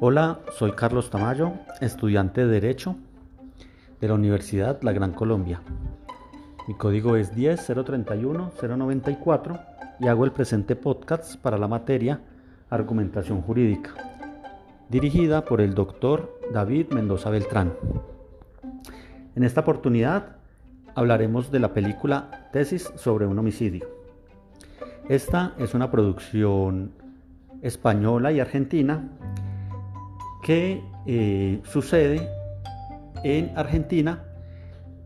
Hola, soy Carlos Tamayo, estudiante de Derecho de la Universidad La Gran Colombia. Mi código es 10.031.094 y hago el presente podcast para la materia Argumentación Jurídica, dirigida por el doctor David Mendoza Beltrán. En esta oportunidad hablaremos de la película Tesis sobre un homicidio. Esta es una producción española y argentina que eh, sucede en Argentina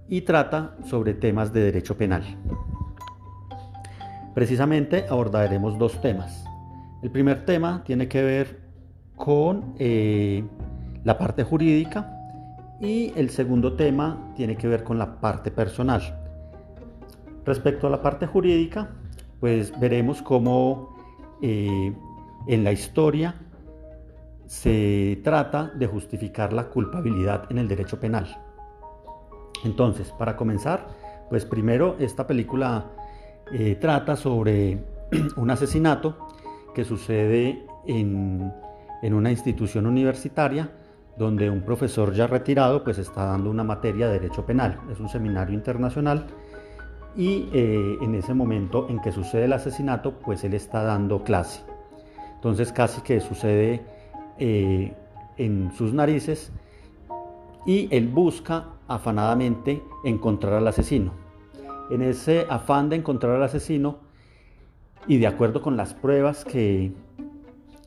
y trata sobre temas de derecho penal. Precisamente abordaremos dos temas. El primer tema tiene que ver con eh, la parte jurídica y el segundo tema tiene que ver con la parte personal. Respecto a la parte jurídica, pues veremos cómo eh, en la historia se trata de justificar la culpabilidad en el derecho penal. Entonces, para comenzar, pues primero esta película eh, trata sobre un asesinato que sucede en, en, una institución universitaria donde un profesor ya retirado pues está dando una materia de derecho penal. Es un seminario internacional y eh, en ese momento en que sucede el asesinato pues él está dando clase. Entonces casi que sucede eh, en sus narices y él busca afanadamente encontrar al asesino. En ese afán de encontrar al asesino y de acuerdo con las pruebas que,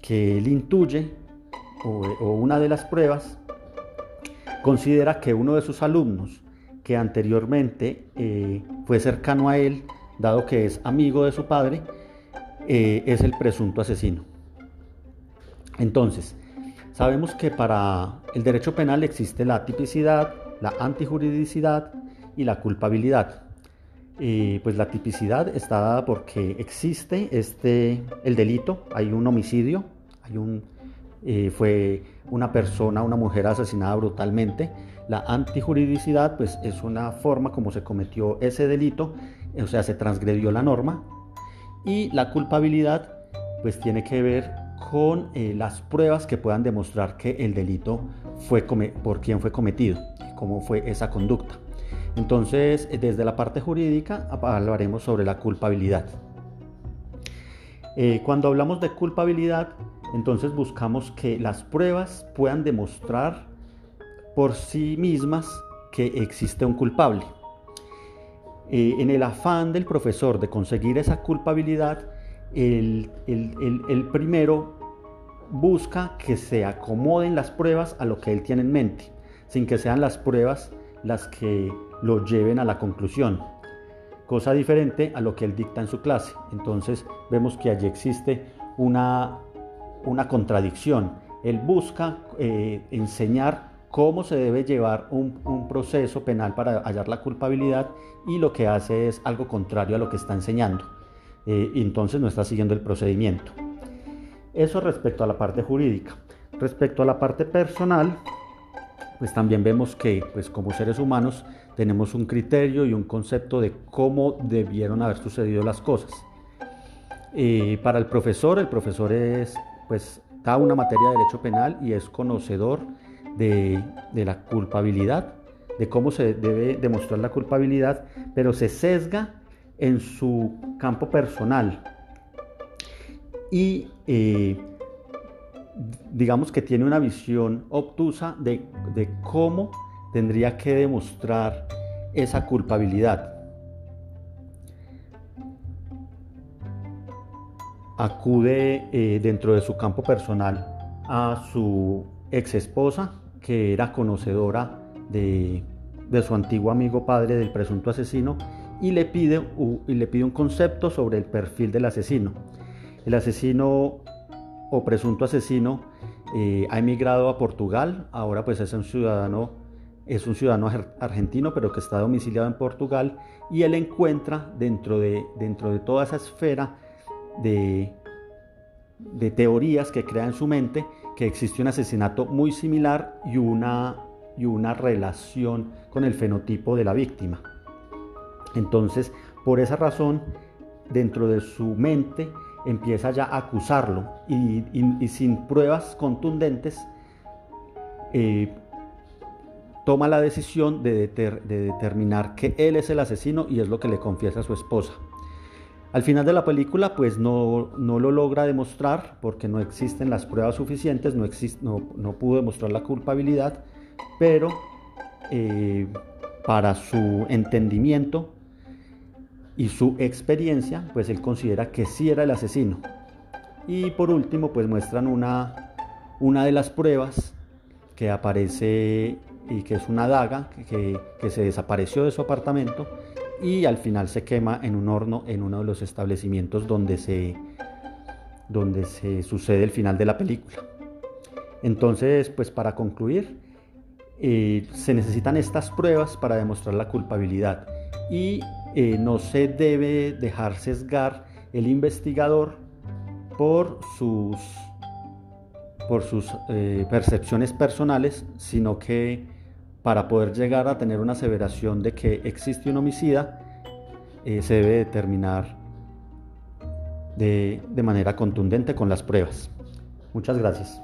que él intuye, o, una de las pruebas, considera que uno de sus alumnos, que anteriormente eh, fue cercano a él, dado que es amigo de su padre, eh, es el presunto asesino. Entonces, sabemos que para el derecho penal existe la tipicidad, la antijuridicidad y la culpabilidad. pues la tipicidad está dada porque existe este, el delito, hay un homicidio, hay un, eh, fue una persona, una mujer asesinada brutalmente. La antijuridicidad pues, es una forma como se cometió ese delito, o sea, se transgredió la norma. Y la culpabilidad pues tiene que ver con eh, las pruebas que puedan demostrar que el delito fue por quién fue cometido cómo fue esa conducta. Entonces, eh, desde la parte jurídica hablaremos sobre la culpabilidad. Eh, cuando hablamos de culpabilidad, entonces buscamos que las pruebas puedan demostrar por sí mismas que existe un culpable. en el afán del profesor de conseguir esa culpabilidad, el, primero busca que se acomoden las pruebas a lo que él tiene en mente, sin que sean las pruebas las que lo lleven a la conclusión. Cosa diferente a lo que él dicta en su clase. Entonces vemos que allí existe una, una contradicción. Él busca eh, enseñar cómo se debe llevar un, proceso penal para hallar la culpabilidad y lo que hace es algo contrario a lo que está enseñando. Eh, entonces no está siguiendo el procedimiento. Eso respecto a la parte jurídica. Respecto a la parte personal, pues también vemos que pues como seres humanos tenemos un criterio y un concepto de cómo debieron haber sucedido las cosas. Eh, para el profesor, el profesor es, pues, da una materia de derecho penal y es conocedor de, de la culpabilidad, de cómo se debe demostrar la culpabilidad, pero se sesga en su campo personal y eh, digamos que tiene una visión obtusa de, cómo tendría que demostrar esa culpabilidad. Acude eh, dentro de su campo personal a su ex esposa, que era conocedora de, de su antiguo amigo padre del presunto asesino, y le pide, y le pide un concepto sobre el perfil del asesino. El asesino o presunto asesino eh, ha emigrado a Portugal, ahora pues es un ciudadano, es un ciudadano argentino, pero que está domiciliado en Portugal, y él encuentra dentro de, dentro de toda esa esfera de, de teorías que crea en su mente que existe un asesinato muy similar y una, y una relación con el fenotipo de la víctima. Entonces, por esa razón, dentro de su mente empieza ya a acusarlo y, sin pruebas contundentes eh, toma la decisión de, determinar que él es el asesino y es lo que le confiesa a su esposa. Al final de la película, pues no, lo logra demostrar porque no existen las pruebas suficientes, no, no, pudo demostrar la culpabilidad, pero eh, para su entendimiento y su experiencia, pues él considera que sí era el asesino. Y por último, pues muestran una, una de las pruebas que aparece y que es una daga que, se desapareció de su apartamento y al final se quema en un horno en uno de los establecimientos donde se, donde se sucede el final de la película. Entonces, pues para concluir, eh, se necesitan estas pruebas para demostrar la culpabilidad y eh, no se debe dejar sesgar el investigador por sus, por sus eh, percepciones personales, sino que para poder llegar a tener una aseveración de que existe un homicida, eh, se debe determinar de manera contundente con las pruebas. Muchas gracias.